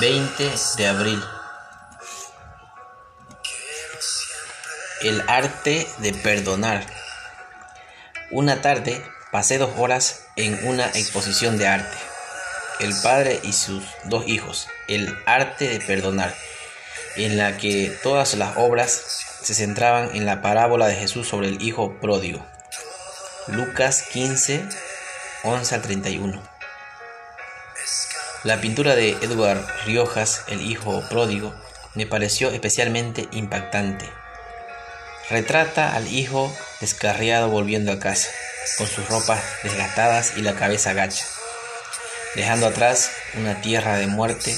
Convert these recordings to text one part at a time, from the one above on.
20 de abril. El arte de perdonar. Una tarde pasé dos horas en una exposición de arte. El padre y sus dos hijos. El arte de perdonar. En la que todas las obras se centraban en la parábola de Jesús sobre el hijo pródigo. Lucas 15, 11 al 31. La pintura de Edward Riojas, el hijo pródigo, me pareció especialmente impactante. Retrata al hijo descarriado volviendo a casa, con sus ropas desgastadas y la cabeza gacha. Dejando atrás una tierra de muerte,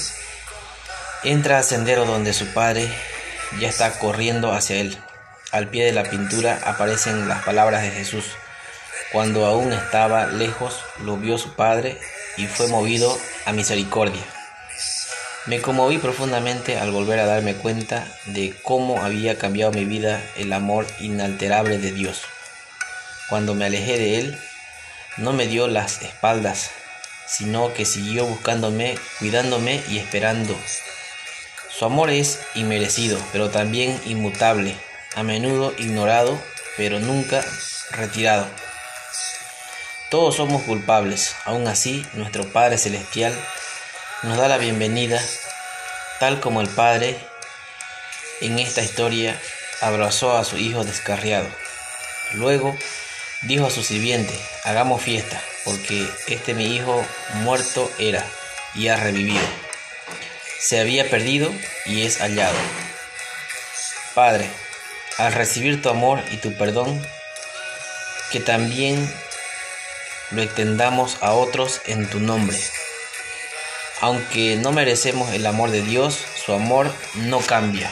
entra al sendero donde su padre ya está corriendo hacia él. Al pie de la pintura aparecen las palabras de Jesús. Cuando aún estaba lejos, lo vio su padre y fue movido a misericordia. Me conmoví profundamente al volver a darme cuenta de cómo había cambiado mi vida el amor inalterable de Dios. Cuando me alejé de Él, no me dio las espaldas, sino que siguió buscándome, cuidándome y esperando. Su amor es inmerecido, pero también inmutable, a menudo ignorado, pero nunca retirado. Todos somos culpables, aún así nuestro Padre Celestial nos da la bienvenida, tal como el Padre en esta historia abrazó a su hijo descarriado. Luego dijo a su sirviente, hagamos fiesta, porque este mi hijo muerto era y ha revivido. Se había perdido y es hallado. Padre, al recibir tu amor y tu perdón, que también lo extendamos a otros en tu nombre. Aunque no merecemos el amor de Dios, su amor no cambia.